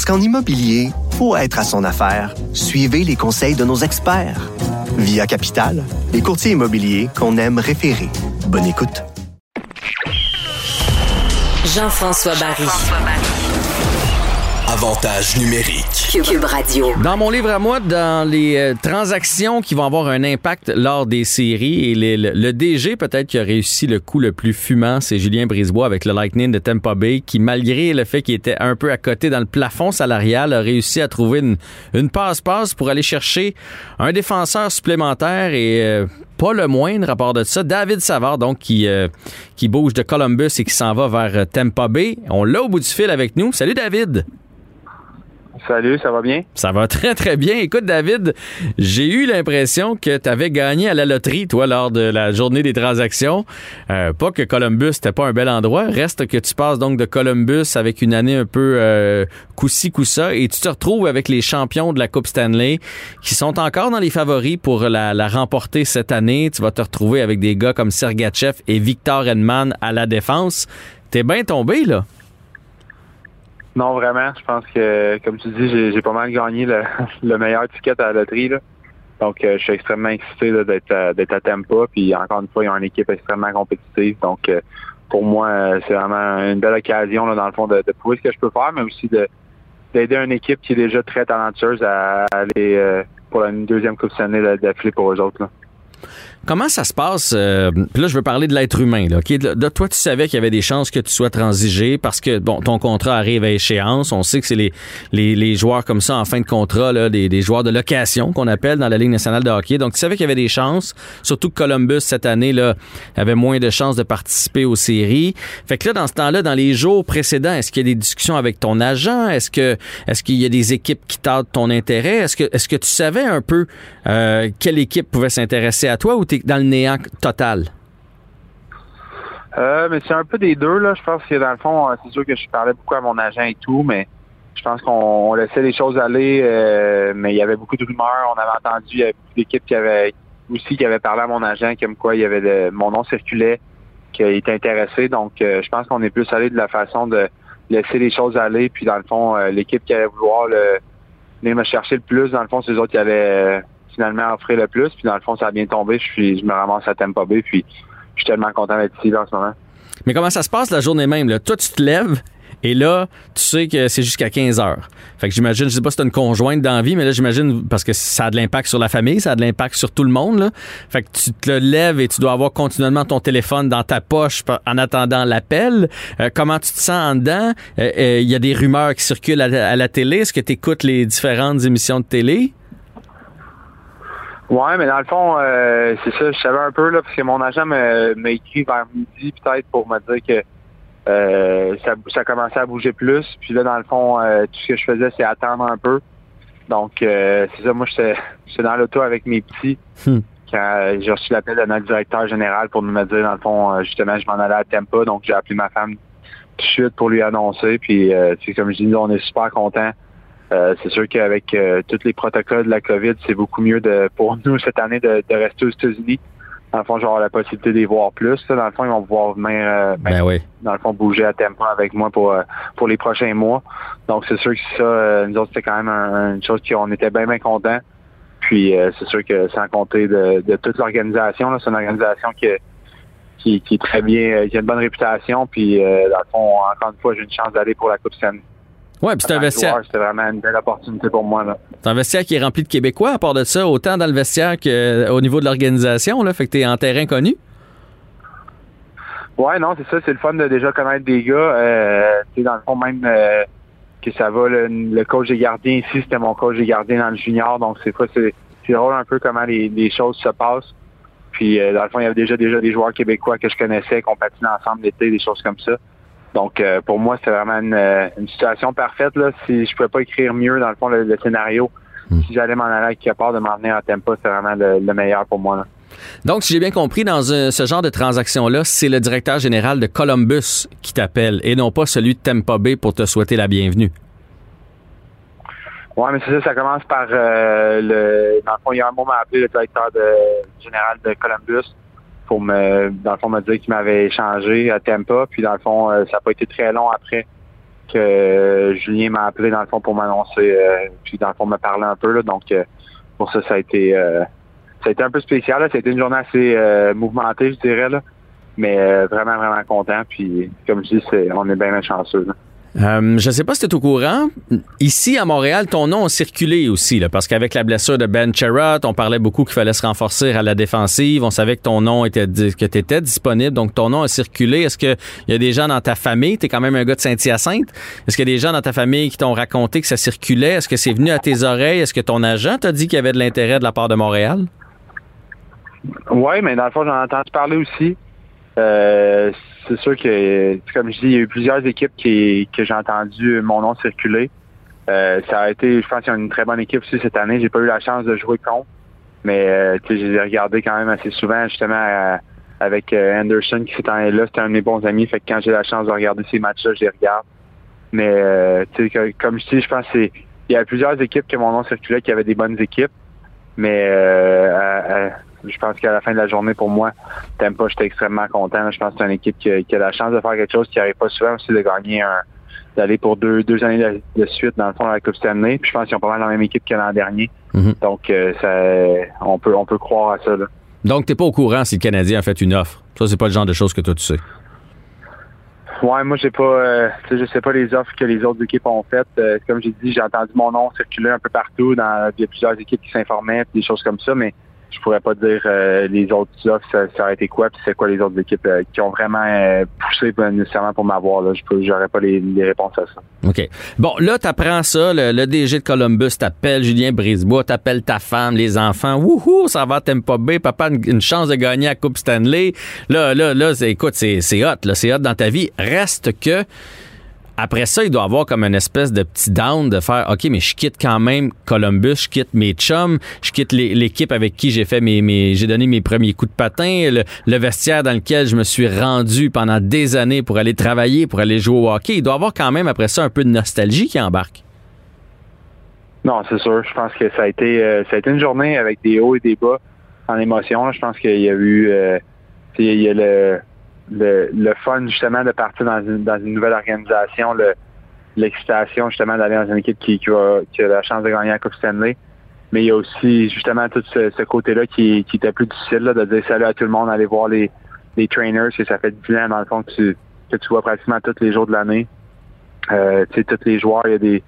Parce qu'en immobilier, pour être à son affaire, suivez les conseils de nos experts. Via Capital, les courtiers immobiliers qu'on aime référer. Bonne écoute. Jean-François Barry. Avantage numérique. Cube Radio. Dans mon livre à moi, dans les euh, transactions qui vont avoir un impact lors des séries, et les- le, le DG peut-être qui a réussi le coup le plus fumant, c'est Julien Brisebois avec le Lightning de Tampa Bay, qui malgré le fait qu'il était un peu à côté dans le plafond salarial, a réussi à trouver une, une passe-passe pour aller chercher un défenseur supplémentaire et euh, pas le moindre à part de ça, David Savard, donc qui, euh, qui bouge de Columbus et qui s'en va vers Tampa Bay. On l'a au bout du fil avec nous. Salut David! Salut, ça va bien? Ça va très, très bien. Écoute, David, j'ai eu l'impression que tu avais gagné à la loterie, toi, lors de la journée des transactions. Euh, pas que Columbus, n'était pas un bel endroit. Reste que tu passes donc de Columbus avec une année un peu euh, coup-ci, coup-ça, et tu te retrouves avec les champions de la Coupe Stanley qui sont encore dans les favoris pour la, la remporter cette année. Tu vas te retrouver avec des gars comme Sergachev et Victor Edman à la défense. T'es bien tombé, là. Non, vraiment. Je pense que, comme tu dis, j'ai pas mal gagné le, le meilleur ticket à la loterie. Là. Donc, euh, je suis extrêmement excité d'être à, à Tampa. Puis, encore une fois, ils ont une équipe extrêmement compétitive. Donc, euh, pour moi, euh, c'est vraiment une belle occasion, là, dans le fond, de, de prouver ce que je peux faire, mais aussi de d'aider une équipe qui est déjà très talentueuse à aller euh, pour une deuxième Coupe Stanley d'affilée pour eux autres. Là. Comment ça se passe? euh, Puis là, je veux parler de l'être humain. Là, là, toi, tu savais qu'il y avait des chances que tu sois transigé parce que bon, ton contrat arrive à échéance. On sait que c'est les, les, les joueurs comme ça en fin de contrat, là, des, des joueurs de location qu'on appelle dans la Ligue nationale de hockey. Donc, tu savais qu'il y avait des chances. Surtout que Columbus, cette année, là, avait moins de chances de participer aux séries. Fait que là, dans ce temps-là, dans les jours précédents, est-ce qu'il y a des discussions avec ton agent? Est-ce que est-ce qu'il y a des équipes qui tardent ton intérêt? Est-ce que est-ce que tu savais un peu euh, quelle équipe pouvait s'intéresser à toi ou dans le néant total? Euh, mais c'est un peu des deux, là. Je pense que dans le fond, euh, c'est sûr que je parlais beaucoup à mon agent et tout, mais je pense qu'on on laissait les choses aller, euh, mais il y avait beaucoup de rumeurs. On avait entendu, il y avait aussi qui avaient parlé à mon agent comme quoi il y avait mon nom circulait, qu'il était intéressé. Donc je pense qu'on est plus allé de la façon de laisser les choses aller. Puis dans le fond, l'équipe qui allait vouloir le, venir me chercher le plus, dans le fond, c'est eux autres qui avaient finalement offert le plus. Puis dans le fond, ça a bien tombé. Je suis je me ramasse à Tampa Bay, puis je suis tellement content d'être ici en ce moment. Mais comment ça se passe la journée même? Là? Toi, tu te lèves et là, tu sais que c'est jusqu'à 15 heures. Fait que j'imagine, je sais pas si t'as une conjointe d'envie, mais là, j'imagine, parce que ça a de l'impact sur la famille, ça a de l'impact sur tout le monde. Fait que tu te lèves et tu dois avoir continuellement ton téléphone dans ta poche en attendant l'appel. Euh, comment tu te sens en dedans? Euh, euh, Il y a des rumeurs qui circulent à, à la télé. Est-ce que tu écoutes les différentes émissions de télé? Ouais, mais dans le fond, euh, c'est ça, je savais un peu, là, parce que mon agent m'a écrit vers midi, peut-être, pour me dire que euh, ça, ça commençait à bouger plus. Puis là, dans le fond, euh, tout ce que je faisais, c'est attendre un peu. Donc, c'est ça, moi, j'étais dans l'auto avec mes petits Hmm. quand j'ai reçu l'appel de notre directeur général pour me dire, dans le fond, justement, je m'en allais à Tampa. Donc, j'ai appelé ma femme tout de suite pour lui annoncer. Puis, sais, comme je dis, on est super contents. Euh, c'est sûr qu'avec euh, tous les protocoles de la COVID, c'est beaucoup mieux de pour nous cette année de, de rester aux États-Unis. Dans le fond, avoir la possibilité les voir plus. Dans le fond, ils vont pouvoir venir euh, ben, Ben oui. dans le fond bouger à Tampa avec moi pour pour les prochains mois. Donc c'est sûr que ça, nous autres, c'était quand même un- une chose qu'on était bien bien contents. Puis c'est sûr que sans compter de, de toute l'organisation, c'est une organisation qui, qui, qui est très bien, qui a une bonne réputation. Puis dans le fond, encore une fois, j'ai une chance d'aller pour la Coupe Stanley. Ouais, puis c'est un vestiaire. C'était vraiment une belle opportunité pour moi. Là. C'est un vestiaire qui est rempli de Québécois, à part de ça, autant dans le vestiaire qu'au niveau de l'organisation. Là, fait que t'es en terrain connu. Ouais, non, c'est ça, c'est le fun de déjà connaître des gars. Euh, tu sais, dans le fond, même euh, que ça va, le, le coach des gardiens ici, c'était mon coach des gardiens dans le junior, donc c'est pas c'est c'est drôle un peu comment les, les choses se passent. Puis euh, dans le fond, il y avait déjà déjà des joueurs québécois que je connaissais, qu'on patinait ensemble l'été, des choses comme ça. Donc, euh, pour moi, c'est vraiment une, euh, une situation parfaite. Là. Si je pouvais pas écrire mieux, dans le fond, le, le scénario, si j'allais m'en aller à quelque part, de m'en venir à Tempa, c'est vraiment le, le meilleur pour moi. Là. Donc, si j'ai bien compris, dans un- ce genre de transaction-là, c'est le directeur général de Columbus qui t'appelle et non pas celui de Tampa Bay pour te souhaiter la bienvenue. Ouais, mais c'est ça, ça commence par euh, le. Dans le fond, il y a un mot m'a appelé le directeur de, général de Columbus pour me dans le fond me dire qu'il m'avait échangé à Tampa. Puis dans le fond, euh, ça n'a pas été très long après que Julien m'a appelé dans le fond pour m'annoncer euh, puis dans le fond me parler un peu. Là, donc euh, pour ça, ça a été ça a été un peu spécial. Ça a été une journée assez mouvementée, je dirais là. Mais vraiment, vraiment content. Puis comme je dis, c'est, on est bien chanceux. Euh, je sais pas si tu es au courant. Ici, à Montréal, ton nom a circulé aussi, là, parce qu'avec la blessure de Ben Sherratt, on parlait beaucoup qu'il fallait se renforcer à la défensive. On savait que ton nom était que tu étais disponible, donc ton nom a circulé. Est-ce qu'il y a des gens dans ta famille, tu es quand même un gars de Saint-Hyacinthe, est-ce qu'il y a des gens dans ta famille qui t'ont raconté que ça circulait? Est-ce que c'est venu à tes oreilles? Est-ce que ton agent t'a dit qu'il y avait de l'intérêt de la part de Montréal? Oui, mais dans le fond, j'en ai entendu parler aussi. Euh, c'est sûr que, comme je dis, il y a eu plusieurs équipes qui, que j'ai entendu mon nom circuler. Euh, ça a été, je pense qu'il une très bonne équipe aussi cette année. J'ai pas eu la chance de jouer contre, mais euh, je les ai regardés quand même assez souvent, justement, avec euh, Anderson qui s'est en là. C'était un de mes bons amis. Fait que quand j'ai la chance de regarder ces matchs-là, je les regarde. Mais euh, comme je dis, je pense que c'est. Il y a plusieurs équipes que mon nom circulait qui avaient des bonnes équipes. Mais euh, à- je pense qu'à la fin de la journée, pour moi, Tampa, j'étais extrêmement content. Je pense que c'est une équipe qui, a- qui a la chance de faire quelque chose qui n'arrive pas souvent aussi de gagner un d'aller pour deux, deux années de, de suite dans le fond à la Coupe Stanley. Puis je pense qu'ils ont pas mal la même équipe que l'an dernier. Mhm. Donc euh, ça on peut on peut croire à ça. Là. Donc, t'es pas au courant si le Canadien a fait une offre. Ça, c'est pas le genre de choses que toi, tu sais. Ouais, moi j'ai pas euh, je sais pas les offres que les autres équipes ont faites. Euh, comme j'ai dit, j'ai entendu mon nom circuler un peu partout dans il y a plusieurs équipes qui s'informaient, puis des choses comme ça, mais je pourrais pas dire euh, les autres offres, ça, ça aurait été quoi, puis c'est quoi les autres équipes euh, qui ont vraiment euh, poussé euh, nécessairement pour m'avoir. Là. Je peux j'aurais pas les, les réponses à ça. OK. Bon, là, t'apprends ça, le, le DG de Columbus t'appelle, Julien Brisebois, t'appelle ta femme, les enfants. Wouhou, ça va, t'aimes pas bien, papa, une, chance de gagner la Coupe Stanley. Là, là, là, c'est- écoute, c'est c'est hot, là, c'est hot dans ta vie. Reste que, après ça, il doit avoir comme une espèce de petit down de faire, OK, mais je quitte quand même Columbus, je quitte mes chums, je quitte l'équipe avec qui j'ai fait mes, j'ai donné mes premiers coups de patin, le, vestiaire dans lequel je me suis rendu pendant des années pour aller travailler, pour aller jouer au hockey. Il doit avoir quand même après ça un peu de nostalgie qui embarque. Non, c'est sûr. Je pense que ça a été euh, ça a été une journée avec des hauts et des bas en émotion. Je pense qu'il y a eu euh, il y a le, le le fun justement de partir dans une dans une nouvelle organisation, le l'excitation justement d'aller dans une équipe qui, qui, a, qui a la chance de gagner la Coupe Stanley. Mais il y a aussi justement tout ce, ce côté-là qui, qui était plus difficile là, de dire salut à tout le monde, aller voir les, les trainers, que ça fait 10 ans dans le fond que tu, que tu vois pratiquement tous les jours de l'année. Euh, tu sais, tous les joueurs, il y a des.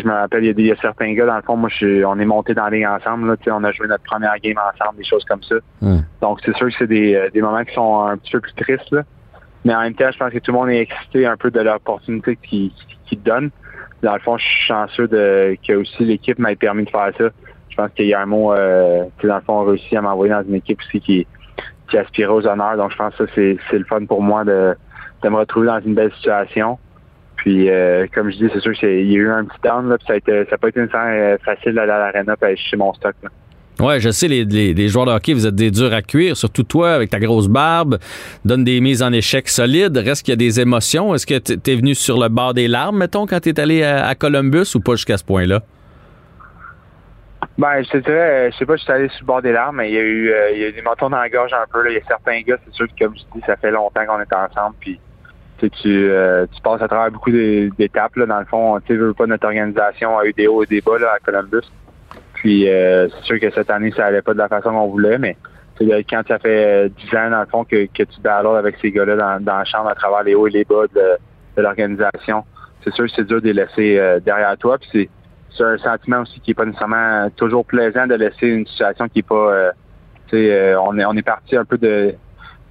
Je me rappelle, il y, a y a certains gars, dans le fond, moi, je, on est monté dans la ligue ensemble. Là, on a joué notre première game ensemble, des choses comme ça. Donc, c'est sûr que c'est des, euh, des moments qui sont un petit peu plus tristes. Là. Mais en même temps, je pense que tout le monde est excité un peu de l'opportunité qu'ils te donnent. Dans le fond, je suis chanceux de, que aussi l'équipe m'ait permis de faire ça. Je pense qu'il y a un mot, euh, dans le fond, on réussi à m'envoyer dans une équipe aussi qui, qui aspirait aux honneurs. Donc, je pense que ça, c'est c'est le fun pour moi de, de me retrouver dans une belle situation. Puis, euh, comme je dis, c'est sûr qu'il y a eu un petit down, là, puis ça a été, ça n'a pas été nécessairement euh, facile d'aller à l'arena et aller chercher mon stock. Là. Ouais, je sais, les, les- les joueurs de hockey, vous êtes des durs à cuire, surtout toi, avec ta grosse barbe, donne des mises en échec solides. Reste qu'il y a des émotions. Est-ce que t- t'es venu sur le bord des larmes, mettons, quand t'es allé à, à Columbus ou pas jusqu'à ce point-là? Ben, je te dirais, euh, je sais pas, je suis allé sur le bord des larmes, mais il y a eu, euh, il y a eu des montons dans la gorge un peu. Là. Il y a certains gars, c'est sûr que, comme je dis, ça fait longtemps qu'on est ensemble, puis tu, euh, tu passes à travers beaucoup d'é- d'étapes. Dans le fond, tu veux pas notre organisation a eu des hauts et des bas là, à Columbus. Puis euh, c'est sûr que cette année, ça allait pas de la façon qu'on voulait, mais quand ça fait euh, 10 ans, dans le fond, que, tu battles avec ces gars-là dans, la chambre à travers les hauts et les bas de, l'organisation, c'est sûr que c'est dur de les laisser euh, derrière toi. Puis c'est un sentiment aussi qui est pas nécessairement toujours plaisant de laisser une situation qui est pas euh, euh, on est on est parti un peu de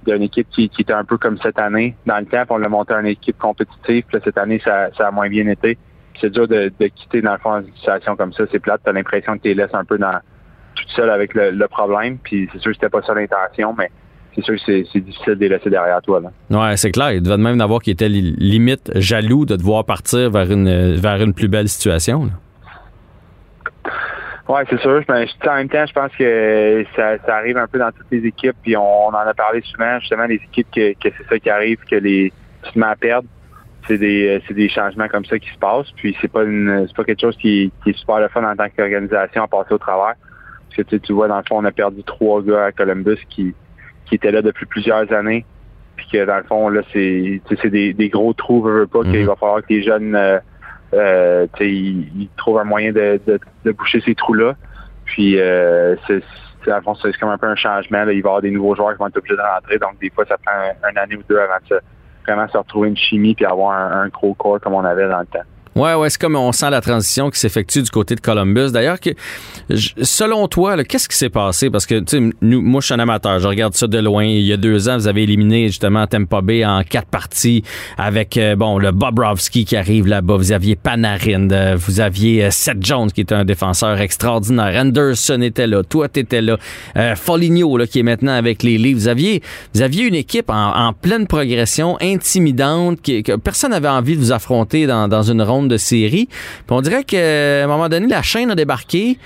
d'une équipe qui, qui était un peu comme cette année dans le puis on l'a monté à une équipe compétitive puis là, cette année ça, ça a moins bien été c'est dur de, de quitter dans le fond une situation comme ça c'est plate t'as l'impression que tu les laisses un peu dans toute seule avec le, le problème puis c'est sûr que c'était pas ça l'intention mais c'est sûr que c'est difficile de les laisser derrière toi. Là. Ouais, c'est clair. Il devait même avoir qui était li- limite jaloux de te voir partir vers une, vers une plus belle situation. là. Ouais, c'est sûr. Mais je- en même temps, je pense que ça, ça arrive un peu dans toutes les équipes. Puis on, en a parlé souvent, justement, les équipes que, que c'est ça qui arrive, que les tu te mets à perdre. C'est des, c'est des changements comme ça qui se passent. Puis c'est pas une, c'est pas quelque chose qui, qui est super le fun en tant qu'organisation à passer au travers. Parce que tu, sais, tu vois, dans le fond, on a perdu trois gars à Columbus qui, qui étaient là depuis plusieurs années. Puis que dans le fond, là, c'est, tu sais, c'est des, des gros trous, veux, veux pas, qu'il va falloir que les jeunes euh, euh, ils trouvent un moyen de, boucher ces trous-là. Puis euh, c'est, comme un peu un changement. Il va y avoir des nouveaux joueurs qui vont être obligés de rentrer. Donc des fois, ça prend un, une année ou deux avant de vraiment se retrouver une chimie puis avoir un, un gros corps comme on avait dans le temps. Ouais, ouais, c'est comme on sent la transition qui s'effectue du côté de Columbus. D'ailleurs, que, selon toi, qu'est-ce qui s'est passé? Parce que, tu sais, nous, moi, je suis un amateur. Je regarde ça de loin. Il y a deux ans, vous avez éliminé justement Tampa Bay en quatre parties avec, euh, bon, le Bobrovski qui arrive là-bas. Vous aviez Panarin. euh, vous aviez euh, Seth Jones qui est un défenseur extraordinaire. Anderson était là. Toi, t'étais là. Foligno, là, qui est maintenant avec les Leafs. Vous aviez, vous aviez une équipe en, pleine progression, intimidante, qui, que personne n'avait envie de vous affronter dans, dans une ronde de série. Puis on dirait qu'à un moment donné, la chaîne a débarqué.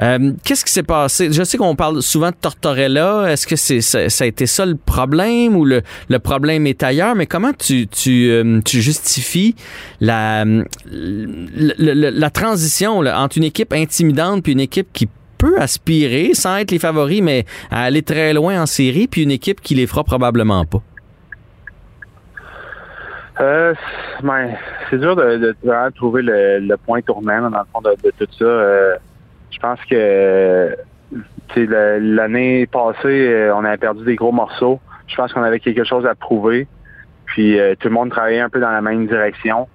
Euh, Qu'est-ce qui s'est passé? Je sais qu'on parle souvent de Tortorella. Est-ce que c'est ça, a été ça le problème ou le, problème est ailleurs? Mais comment tu, euh, justifies la, transition entre une équipe intimidante puis une équipe qui peut aspirer, sans être les favoris, mais à aller très loin en série, puis une équipe qui les fera probablement pas? Euh, ben, c'est dur de, de vraiment trouver le, point tournant dans le fond de, de tout ça. Euh, je pense que tu l'année passée, euh, on avait perdu des gros morceaux. Je pense qu'on avait quelque chose à prouver. Puis euh, tout le monde travaillait un peu dans la même direction.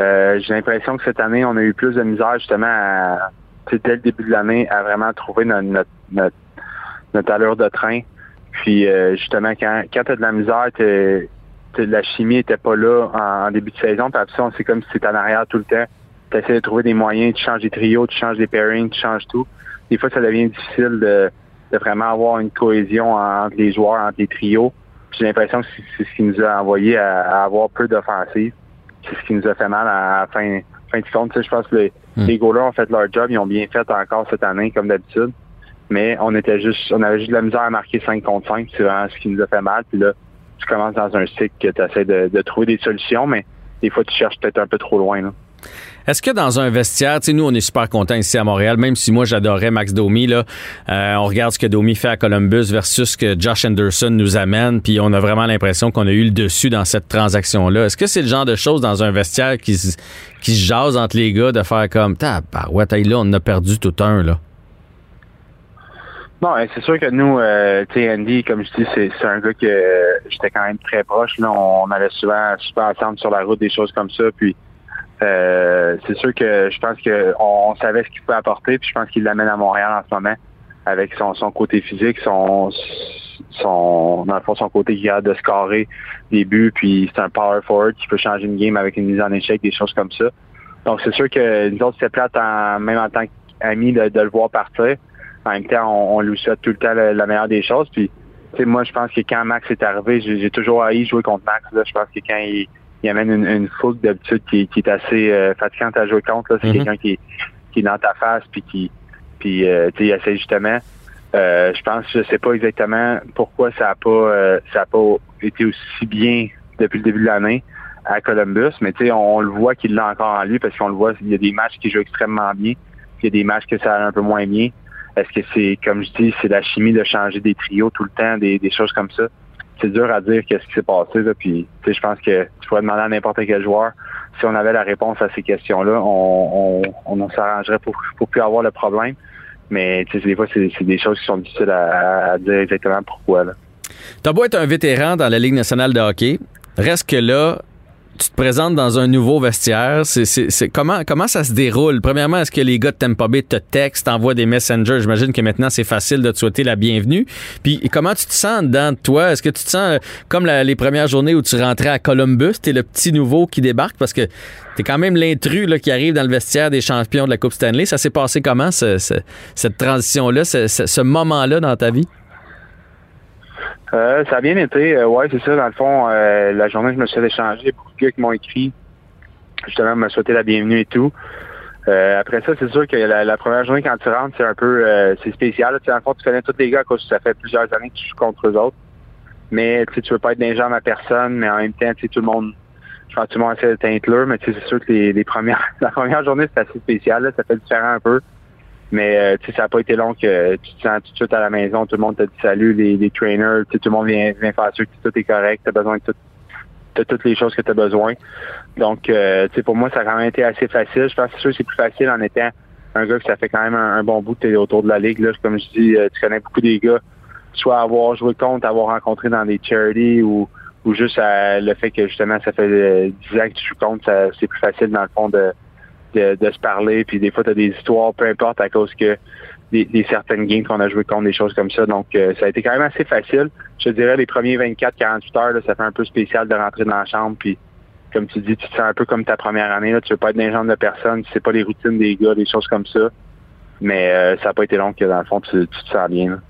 J'ai l'impression que cette année, on a eu plus de misère justement à, tu dès le début de l'année à vraiment trouver notre, allure de train. Puis justement, quand, quand tu as de la misère, t'es- la chimie était pas là en, en début de saison. Puis après ça, c'est comme si c'était en arrière tout le temps. Tu essaies de trouver des moyens, tu changes des trios, tu changes des pairings, tu changes tout. Des fois, ça devient difficile de, de vraiment avoir une cohésion entre les joueurs, entre les trios. J'ai l'impression que c'est ce qui nous a envoyé à, à avoir peu d'offensive. C'est ce qui nous a fait mal à fin, fin du compte. Je pense que les, les goalers ont fait leur job, ils ont bien fait encore cette année, comme d'habitude. Mais on était juste, on avait juste de la misère à marquer 5 contre 5. C'est vraiment ce qui nous a fait mal. Puis là, tu commences dans un cycle que tu essaies de, trouver des solutions, mais des fois, tu cherches peut-être un peu trop loin. Est-ce que dans un vestiaire, tu sais, nous, on est super contents ici à Montréal, même si moi, j'adorais Max Domi, là, euh, on regarde ce que Domi fait à Columbus versus ce que Josh Anderson nous amène, puis on a vraiment l'impression qu'on a eu le dessus dans cette transaction-là. Est-ce que c'est le genre de choses dans un vestiaire qui, qui se jase entre les gars de faire comme, tabarouette, hey, là, on a perdu tout un, là? Non, hein, c'est sûr que nous, euh, Andy, comme je dis, c'est un gars que euh, j'étais quand même très proche. Là, on allait souvent super ensemble sur la route, des choses comme ça. Puis euh, c'est sûr que je pense que on, on savait ce qu'il pouvait apporter. Puis je pense qu'il l'amène à Montréal en ce moment avec son, côté physique, son dans le fond son côté qui a de scorer des buts. Puis c'est un power forward qui peut changer une game avec une mise en échec, des choses comme ça. Donc c'est sûr que nous autres, c'est plate même en tant qu'amis de, de le voir partir. En même temps, on, on lui souhaite tout le temps la, la meilleure des choses. Puis, moi, je pense que quand Max est arrivé, j'ai toujours haï jouer contre Max. Là. Je pense que quand il, il amène une, une fougue d'habitude qui, qui est assez euh, fatigante à jouer contre, c'est Mhm. quelqu'un qui, est- qui est dans ta face puis qui, puis, euh, il essaie justement. Euh, je pense, je sais pas exactement pourquoi ça a pas, ça a pas été aussi bien depuis le début de l'année à Columbus, mais on, on le voit qu'il l'a encore en lui parce qu'on le voit, il y a des matchs qui jouent extrêmement bien, puis il y a des matchs que ça a un peu moins bien. Est-ce que c'est, comme je dis, c'est la chimie de changer des trios tout le temps, des, des choses comme ça? C'est dur à dire qu'est-ce qui s'est passé. Là. Puis, je pense que tu pourrais demander à n'importe quel joueur. Si on avait la réponse à ces questions-là, on, on, on s'arrangerait pour, pour plus avoir le problème. Mais des fois, c'est, des choses qui sont difficiles à, à dire exactement pourquoi. T'as beau être un vétéran dans la Ligue nationale de hockey, reste que là, tu te présentes dans un nouveau vestiaire. C'est, comment, ça se déroule? Premièrement, est-ce que les gars de Tampa Bay te textent, t'envoient des messengers? J'imagine que maintenant, c'est facile de te souhaiter la bienvenue. Puis, comment tu te sens dedans de toi? Est-ce que tu te sens euh, comme les premières journées où tu rentrais à Columbus? T'es le petit nouveau qui débarque? Parce que t'es quand même l'intrus qui arrive dans le vestiaire des champions de la Coupe Stanley. Ça s'est passé comment, ce- ce- cette transition-là, ce moment-là dans ta vie? Euh, ça a bien été. Euh, ouais, c'est ça. Dans le fond, euh, la journée, je me suis fait échanger. Beaucoup de gars qui m'ont écrit, justement, me souhaiter la bienvenue et tout. Après ça, c'est sûr que la, première journée, quand tu rentres, c'est un peu c'est spécial. Tu dans le fond, tu connais tous les gars à cause que ça fait plusieurs années que tu joues contre eux autres. Mais tu veux pas être gens à personne, mais en même temps, tout le monde, je pense que tout le monde essaie de mais c'est sûr que les, premières, la première journée, c'est assez spécial. Ça fait différent un peu. Mais euh, tu sais, ça n'a pas été long que tu te sens tout de suite à la maison, tout le monde te dit salut, les, les trainers, tu tout le monde vient, vient faire sûr que tout est correct, tu as besoin de toutes les choses que tu as besoin. Donc, euh, tu sais, pour moi, ça a quand même été assez facile. Je pense que c'est plus facile en étant un gars que ça fait quand même un, bon bout que t'es autour de la ligue. Là. Comme je dis, euh, tu connais beaucoup des gars, soit avoir joué contre, avoir rencontré dans des charities ou, ou juste le fait que justement ça fait euh, 10 ans que tu joues contre, c'est plus facile dans le fond de, de, se parler. Puis des fois, tu as des histoires, peu importe, à cause que des, certaines games qu'on a joué contre, des choses comme ça. Donc, euh, ça a été quand même assez facile. Je te dirais, les premiers 24-48 heures, ça fait un peu spécial de rentrer dans la chambre. Puis, comme tu dis, tu te sens un peu comme ta première année. Là. Tu veux pas être dans les de personne. Tu sais pas les routines des gars, des choses comme ça. Mais euh, ça n'a pas été long que, dans le fond, tu, te sens bien.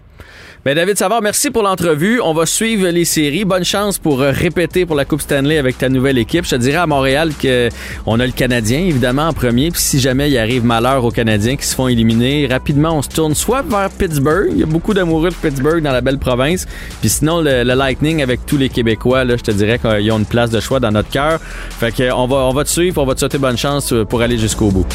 Ben David Savard, merci pour l'entrevue. On va suivre les séries. Bonne chance pour euh, répéter pour la Coupe Stanley avec ta nouvelle équipe. Je te dirais à Montréal que on a le Canadien évidemment en premier. Puis si jamais il arrive malheur aux Canadiens qui se font éliminer, rapidement on se tourne soit vers Pittsburgh. Il y a beaucoup d'amoureux de Pittsburgh dans la belle province. Puis sinon le, Lightning avec tous les Québécois, là, je te dirais qu'ils ont une place de choix dans notre cœur. Fait que on va on va te suivre, on va te souhaiter bonne chance euh, pour aller jusqu'au bout.